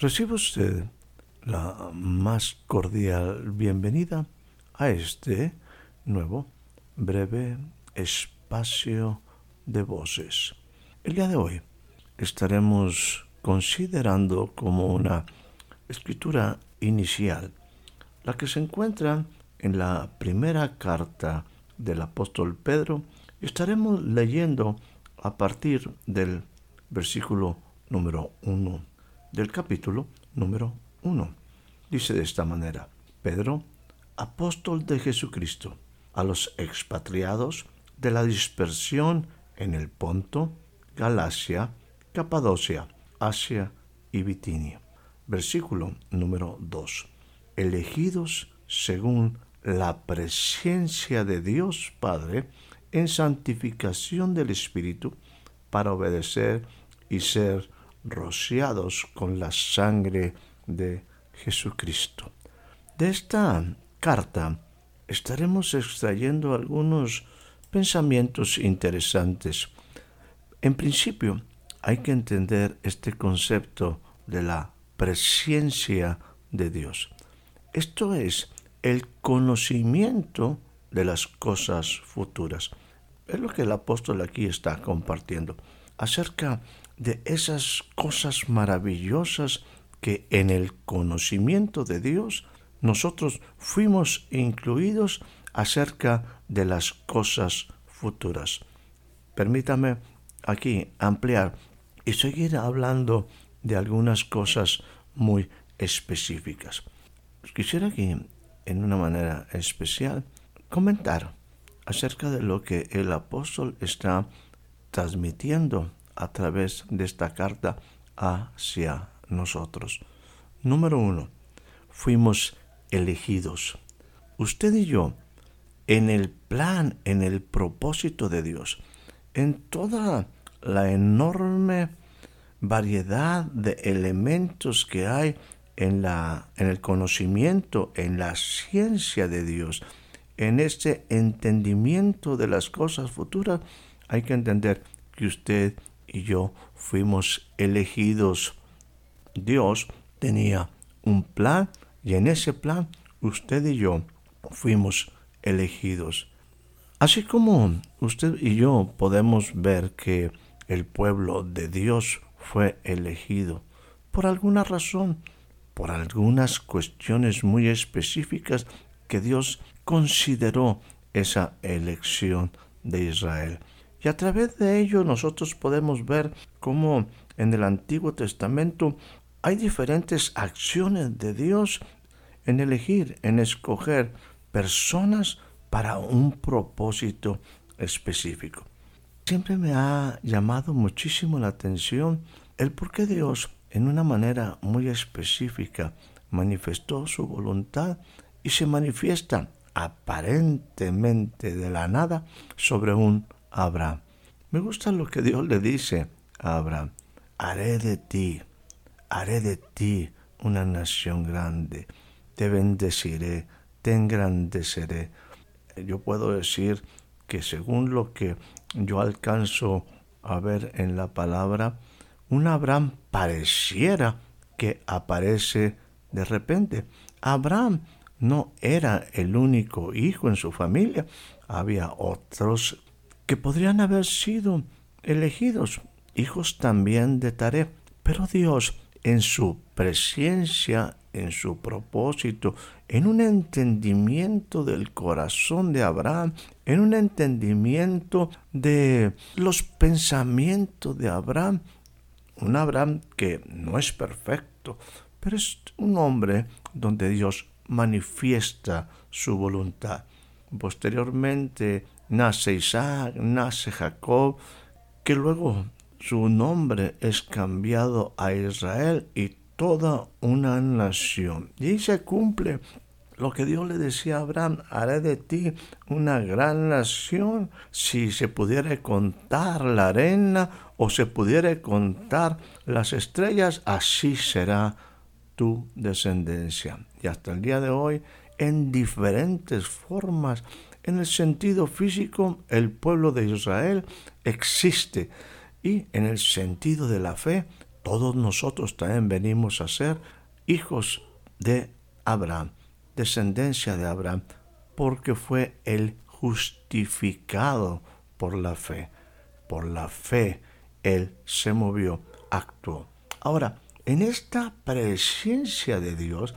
Recibe usted la más cordial bienvenida a este nuevo breve espacio de voces. El día de hoy estaremos considerando como una escritura inicial la que se encuentra en la primera carta del apóstol Pedro estaremos leyendo a partir del versículo número 1 del capítulo número 1. Dice de esta manera, Pedro, apóstol de Jesucristo, a los expatriados de la dispersión en el Ponto, Galacia, Capadocia, Asia y Bitinia. Versículo número 2. Elegidos según la presencia de Dios Padre en santificación del Espíritu para obedecer y ser rociados con la sangre de Jesucristo. De esta carta estaremos extrayendo algunos pensamientos interesantes. En principio, hay que entender este concepto de la presencia de Dios. Esto es el conocimiento de las cosas futuras. Es lo que el apóstol aquí está compartiendo acerca de esas cosas maravillosas que en el conocimiento de Dios nosotros fuimos incluidos acerca de las cosas futuras. Permítame aquí ampliar y seguir hablando de algunas cosas muy específicas. Quisiera aquí, en una manera especial, comentar acerca de lo que el apóstol está transmitiendo a través de esta carta hacia nosotros. Número uno, fuimos elegidos. Usted y yo, en el plan, en el propósito de Dios, en toda la enorme variedad de elementos que hay en, la, en el conocimiento, en la ciencia de Dios, en este entendimiento de las cosas futuras, hay que entender que usted y yo fuimos elegidos. Dios tenía un plan y en ese plan usted y yo fuimos elegidos. Así como usted y yo podemos ver que el pueblo de Dios fue elegido por alguna razón, por algunas cuestiones muy específicas que Dios consideró esa elección de Israel. Y a través de ello nosotros podemos ver cómo en el Antiguo Testamento hay diferentes acciones de Dios en elegir, en escoger personas para un propósito específico. Siempre me ha llamado muchísimo la atención el por qué Dios, en una manera muy específica, manifestó su voluntad y se manifiesta aparentemente de la nada sobre un Abraham. Me gusta lo que Dios le dice a Abraham. Haré de ti, haré de ti una nación grande. Te bendeciré, te engrandeceré. Yo puedo decir que según lo que yo alcanzo a ver en la palabra, un Abraham pareciera que aparece de repente. Abraham no era el único hijo en su familia, había otros que podrían haber sido elegidos, hijos también de Taré, pero Dios en su presencia, en su propósito, en un entendimiento del corazón de Abraham, en un entendimiento de los pensamientos de Abraham, un Abraham que no es perfecto, pero es un hombre donde Dios manifiesta su voluntad. posteriormente nace Isaac, nace Jacob, que luego su nombre es cambiado a Israel y toda una nación. Y se cumple lo que Dios le decía a Abraham, haré de ti una gran nación. Si se pudiera contar la arena o se pudiera contar las estrellas, así será tu descendencia. Y hasta el día de hoy, en diferentes formas, en el sentido físico, el pueblo de Israel existe. Y en el sentido de la fe, todos nosotros también venimos a ser hijos de Abraham descendencia de Abraham, porque fue el justificado por la fe. Por la fe él se movió, actuó. Ahora, en esta presencia de Dios,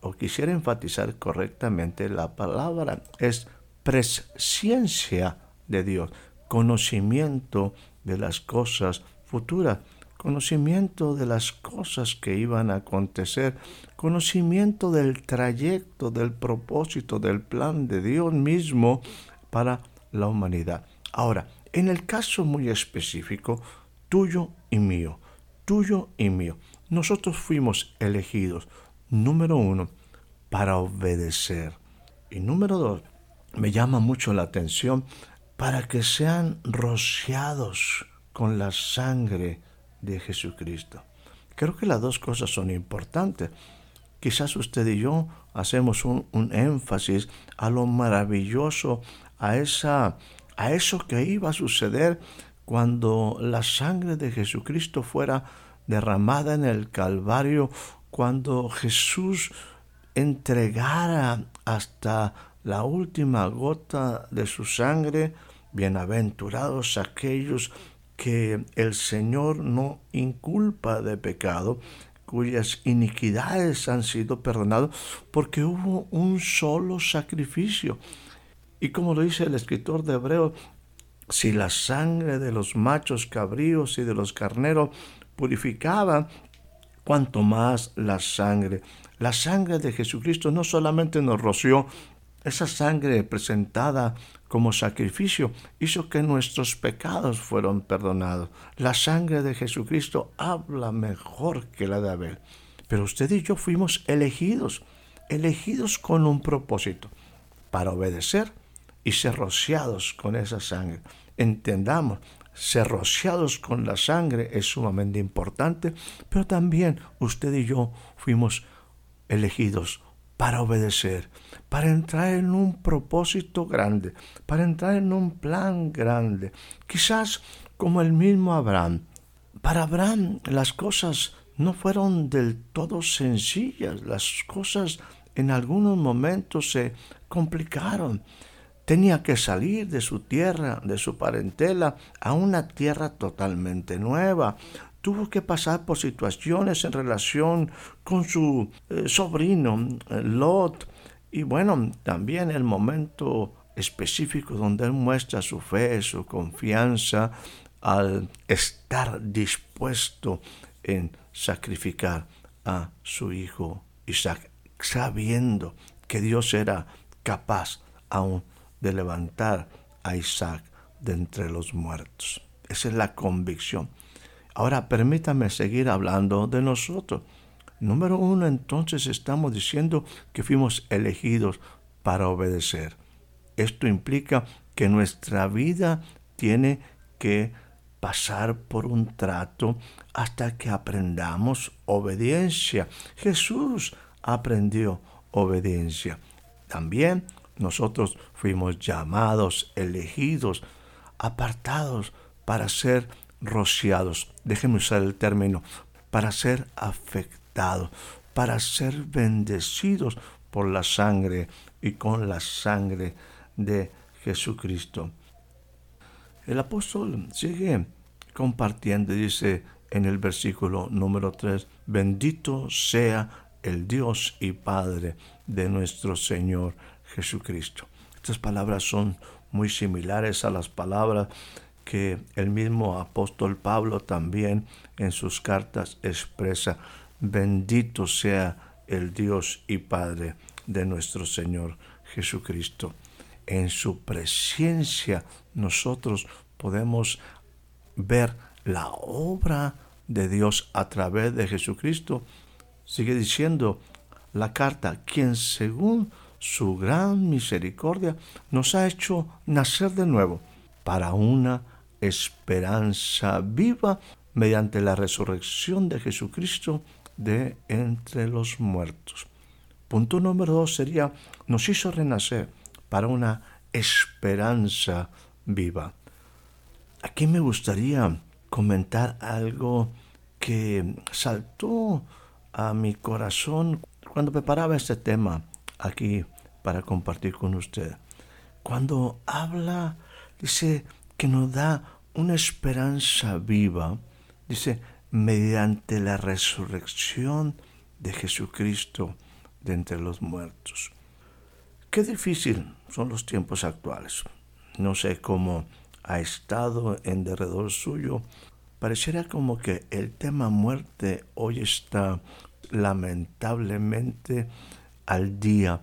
o quisiera enfatizar correctamente, la palabra es presencia de Dios, conocimiento de las cosas futuras conocimiento de las cosas que iban a acontecer, conocimiento del trayecto, del propósito, del plan de Dios mismo para la humanidad. Ahora, en el caso muy específico, tuyo y mío, tuyo y mío, nosotros fuimos elegidos, número uno, para obedecer. Y número dos, me llama mucho la atención, para que sean rociados con la sangre de Jesucristo. Creo que las dos cosas son importantes. Quizás usted y yo hacemos un, énfasis a lo maravilloso, a, esa, a eso que iba a suceder cuando la sangre de Jesucristo fuera derramada en el Calvario, cuando Jesús entregara hasta la última gota de su sangre, bienaventurados aquellos que el Señor no inculpa de pecado, cuyas iniquidades han sido perdonadas, porque hubo un solo sacrificio. Y como lo dice el escritor de Hebreo, si la sangre de los machos cabríos y de los carneros purificaba, cuanto más la sangre. La sangre de Jesucristo no solamente nos roció, esa sangre presentada como sacrificio hizo que nuestros pecados fueron perdonados. La sangre de Jesucristo habla mejor que la de Abel. Pero usted y yo fuimos elegidos, elegidos con un propósito, para obedecer y ser rociados con esa sangre. Entendamos, ser rociados con la sangre es sumamente importante, pero también usted y yo fuimos elegidos para obedecer, para entrar en un propósito grande, para entrar en un plan grande. Quizás como el mismo Abraham. Para Abraham las cosas no fueron del todo sencillas, las cosas en algunos momentos se complicaron. Tenía que salir de su tierra, de su parentela, a una tierra totalmente nueva, tuvo que pasar por situaciones en relación con su eh, sobrino eh, Lot y bueno, también el momento específico donde él muestra su fe, su confianza al estar dispuesto en sacrificar a su hijo Isaac, sabiendo que Dios era capaz aún de levantar a Isaac de entre los muertos. Esa es la convicción. Ahora permítame seguir hablando de nosotros. Número uno, entonces estamos diciendo que fuimos elegidos para obedecer. Esto implica que nuestra vida tiene que pasar por un trato hasta que aprendamos obediencia. Jesús aprendió obediencia. También nosotros fuimos llamados, elegidos, apartados para ser rociados, déjenme usar el término, para ser afectados, para ser bendecidos por la sangre y con la sangre de Jesucristo. El apóstol sigue compartiendo, dice en el versículo número 3, bendito sea el Dios y Padre de nuestro Señor Jesucristo. Estas palabras son muy similares a las palabras que el mismo apóstol Pablo también en sus cartas expresa, bendito sea el Dios y Padre de nuestro Señor Jesucristo. en su presencia nosotros podemos ver la obra de Dios a través de Jesucristo. Sigue diciendo la carta, quien según su gran misericordia nos ha hecho nacer de nuevo para una esperanza viva mediante la resurrección de Jesucristo de entre los muertos. Punto número dos sería, nos hizo renacer para una esperanza viva. Aquí me gustaría comentar algo que saltó a mi corazón cuando preparaba este tema aquí para compartir con usted. Cuando habla, dice que nos da una esperanza viva, dice, mediante la resurrección de Jesucristo de entre los muertos. Qué difícil son los tiempos actuales. No sé cómo ha estado en derredor suyo. Pareciera como que el tema muerte hoy está lamentablemente al día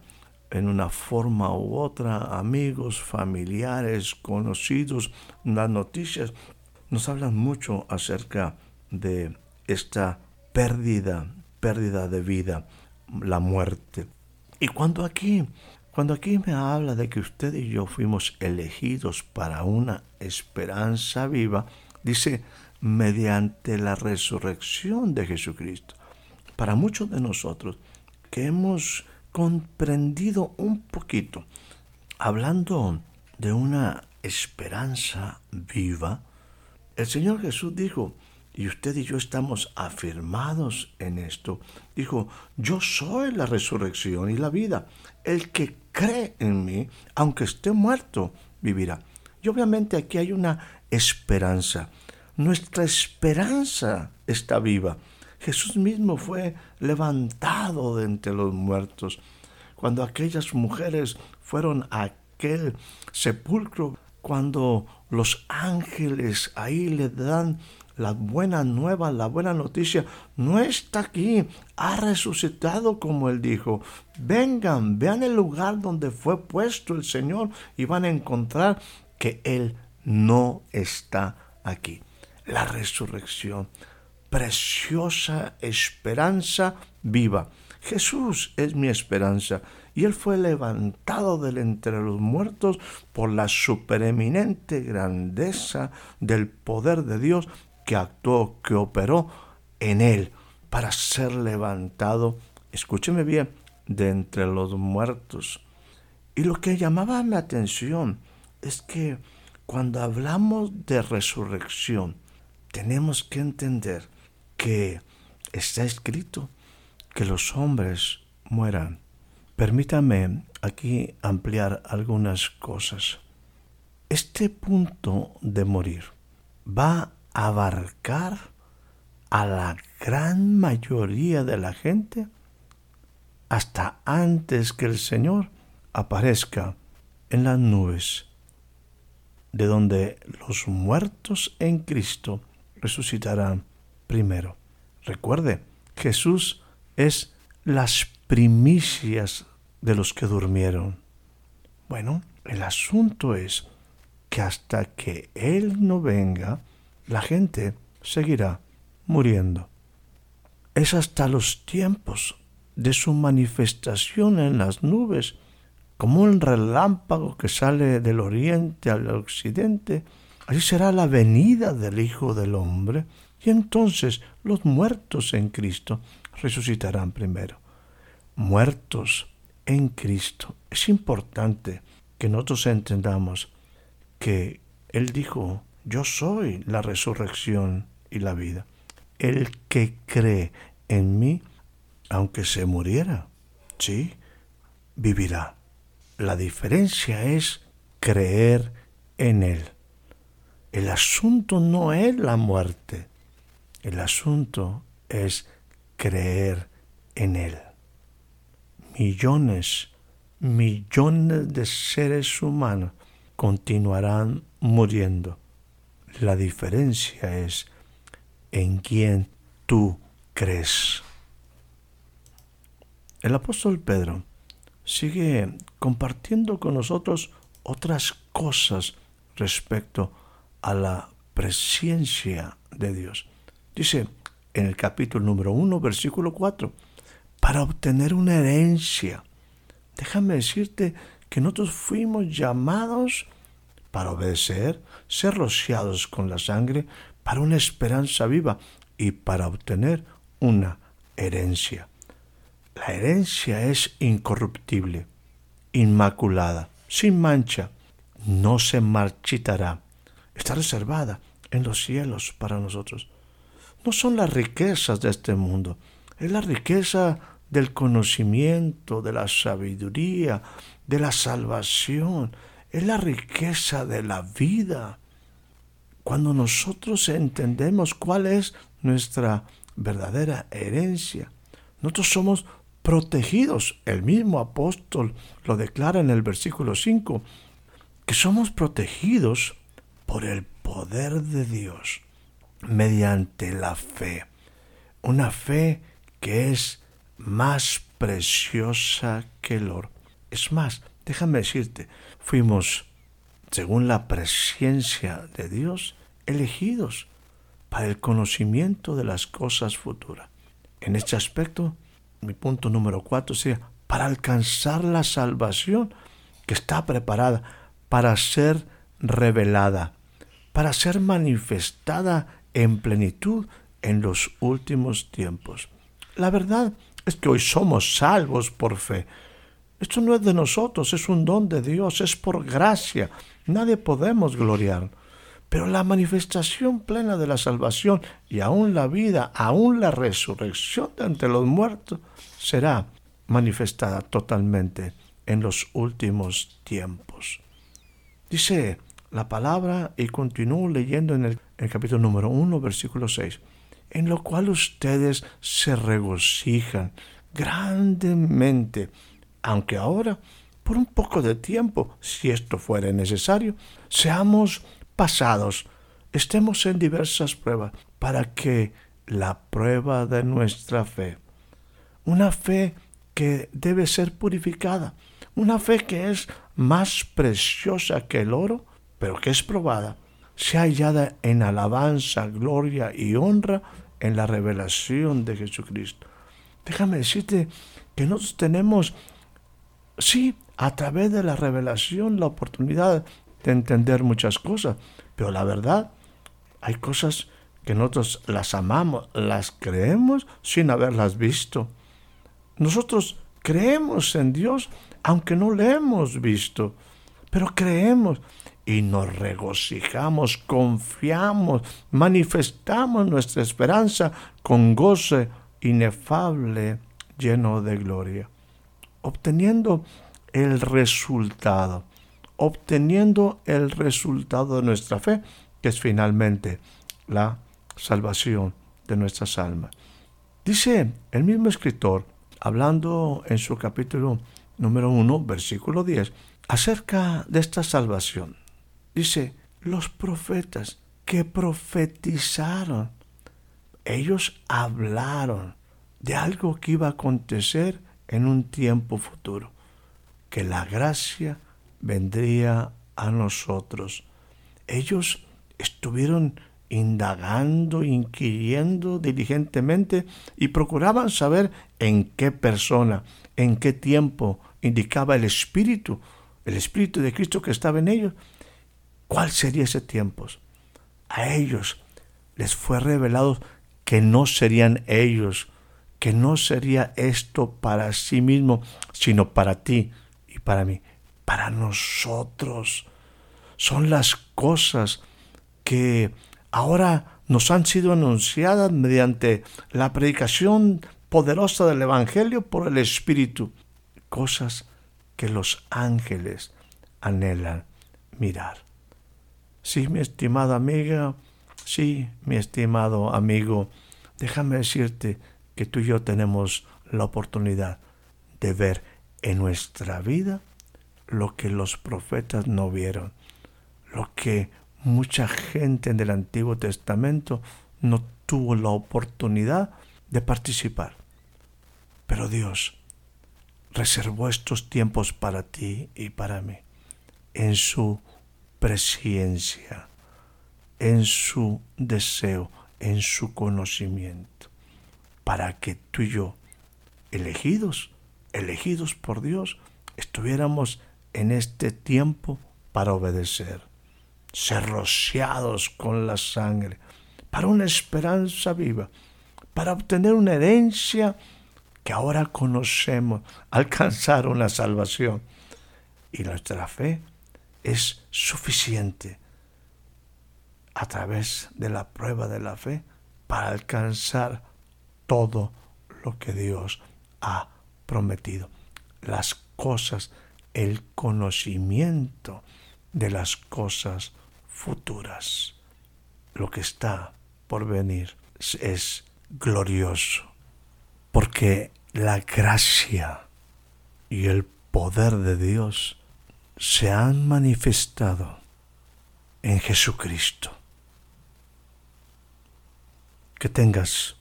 en una forma u otra, amigos, familiares, conocidos, las noticias nos hablan mucho acerca de esta pérdida, pérdida de vida, la muerte. Y cuando aquí, cuando aquí me habla de que usted y yo fuimos elegidos para una esperanza viva, dice, mediante la resurrección de Jesucristo. Para muchos de nosotros que hemos comprendido un poquito, hablando de una esperanza viva, el Señor Jesús dijo, y usted y yo estamos afirmados en esto, dijo, yo soy la resurrección y la vida. El que cree en mí, aunque esté muerto, vivirá. Y obviamente aquí hay una esperanza. Nuestra esperanza está viva. Jesús mismo fue levantado de entre los muertos. Cuando aquellas mujeres fueron a aquel sepulcro, cuando los ángeles ahí le dan la buena nueva, la buena noticia, no está aquí, ha resucitado como él dijo. Vengan, vean el lugar donde fue puesto el Señor y van a encontrar que Él no está aquí. La resurrección preciosa esperanza viva. Jesús es mi esperanza y Él fue levantado del entre los muertos por la supereminente grandeza del poder de Dios que actuó, que operó en Él para ser levantado, escúcheme bien, de entre los muertos. Y lo que llamaba mi atención es que cuando hablamos de resurrección, tenemos que entender que está escrito que los hombres mueran. Permítame aquí ampliar algunas cosas. Este punto de morir va a abarcar a la gran mayoría de la gente hasta antes que el Señor aparezca en las nubes, de donde los muertos en Cristo resucitarán primero. Recuerde, Jesús es las primicias de los que durmieron. Bueno, el asunto es que hasta que Él no venga, la gente seguirá muriendo. Es hasta los tiempos de su manifestación en las nubes, como un relámpago que sale del oriente al occidente, así será la venida del Hijo del Hombre y entonces los muertos en Cristo resucitarán primero. Muertos en Cristo. Es importante que nosotros entendamos que Él dijo, yo soy la resurrección y la vida. El que cree en mí, aunque se muriera, sí, vivirá. La diferencia es creer en Él. El asunto no es la muerte, el asunto es creer en Él. Millones, millones de seres humanos continuarán muriendo. La diferencia es en quién tú crees. El apóstol Pedro sigue compartiendo con nosotros otras cosas respecto a la presencia de Dios. Dice en el capítulo número 1, versículo 4, para obtener una herencia. Déjame decirte que nosotros fuimos llamados para obedecer, ser rociados con la sangre, para una esperanza viva y para obtener una herencia. La herencia es incorruptible, inmaculada, sin mancha, no se marchitará, está reservada en los cielos para nosotros. No son las riquezas de este mundo, es la riqueza del conocimiento, de la sabiduría, de la salvación, es la riqueza de la vida. Cuando nosotros entendemos cuál es nuestra verdadera herencia, nosotros somos protegidos. El mismo apóstol lo declara en el versículo 5, que somos protegidos por el poder de Dios mediante la fe. Una fe que es más preciosa que el oro. Es más, déjame decirte, fuimos, según la presencia de Dios, elegidos para el conocimiento de las cosas futuras. En este aspecto, mi punto número cuatro sería para alcanzar la salvación que está preparada para ser revelada, para ser manifestada en plenitud en los últimos tiempos. La verdad es que hoy somos salvos por fe. Esto no es de nosotros, es un don de Dios, es por gracia. Nadie podemos gloriar. Pero la manifestación plena de la salvación y aún la vida, aún la resurrección de entre los muertos, será manifestada totalmente en los últimos tiempos. Dice la palabra y continúo leyendo en el, el capítulo número 1, versículo 6 en lo cual ustedes se regocijan grandemente, aunque ahora, por un poco de tiempo, si esto fuera necesario, seamos pasados, estemos en diversas pruebas, para que la prueba de nuestra fe, una fe que debe ser purificada, una fe que es más preciosa que el oro, pero que es probada, sea hallada en alabanza, gloria y honra en la revelación de Jesucristo. Déjame decirte que nosotros tenemos, sí, a través de la revelación, la oportunidad de entender muchas cosas, pero la verdad, hay cosas que nosotros las amamos, las creemos sin haberlas visto. Nosotros creemos en Dios aunque no le hemos visto, pero creemos y nos regocijamos, confiamos, manifestamos nuestra esperanza con goce inefable, lleno de gloria, obteniendo el resultado, obteniendo el resultado de nuestra fe, que es finalmente la salvación de nuestras almas. Dice el mismo escritor, hablando en su capítulo número 1, versículo 10, acerca de esta salvación. Dice, los profetas que profetizaron, ellos hablaron de algo que iba a acontecer en un tiempo futuro, que la gracia vendría a nosotros. Ellos estuvieron indagando, inquiriendo diligentemente y procuraban saber en qué persona, en qué tiempo indicaba el Espíritu, el Espíritu de Cristo que estaba en ellos, ¿Cuál sería ese tiempo? A ellos les fue revelado que no serían ellos, que no sería esto para sí mismo, sino para ti y para mí, para nosotros. Son las cosas que ahora nos han sido anunciadas mediante la predicación poderosa del Evangelio por el Espíritu, cosas que los ángeles anhelan mirar. Sí, mi estimada amiga, sí, mi estimado amigo, déjame decirte que tú y yo tenemos la oportunidad de ver en nuestra vida lo que los profetas no vieron, lo que mucha gente en el Antiguo Testamento no tuvo la oportunidad de participar. Pero Dios reservó estos tiempos para ti y para mí. en su presencia, en su deseo, en su conocimiento, para que tú y yo, elegidos, elegidos por Dios, estuviéramos en este tiempo para obedecer, ser rociados con la sangre, para una esperanza viva, para obtener una herencia que ahora conocemos, alcanzar una salvación. Y nuestra fe es suficiente a través de la prueba de la fe para alcanzar todo lo que Dios ha prometido. Las cosas, el conocimiento de las cosas futuras. Lo que está por venir es glorioso, porque la gracia y el poder de Dios se han manifestado en Jesucristo. Que tengas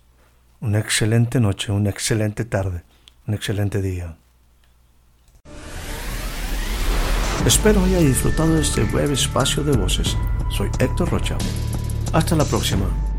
una excelente noche, una excelente tarde, un excelente día. Espero haya disfrutado de este breve espacio de voces. Soy Héctor Rocha. Hasta la próxima.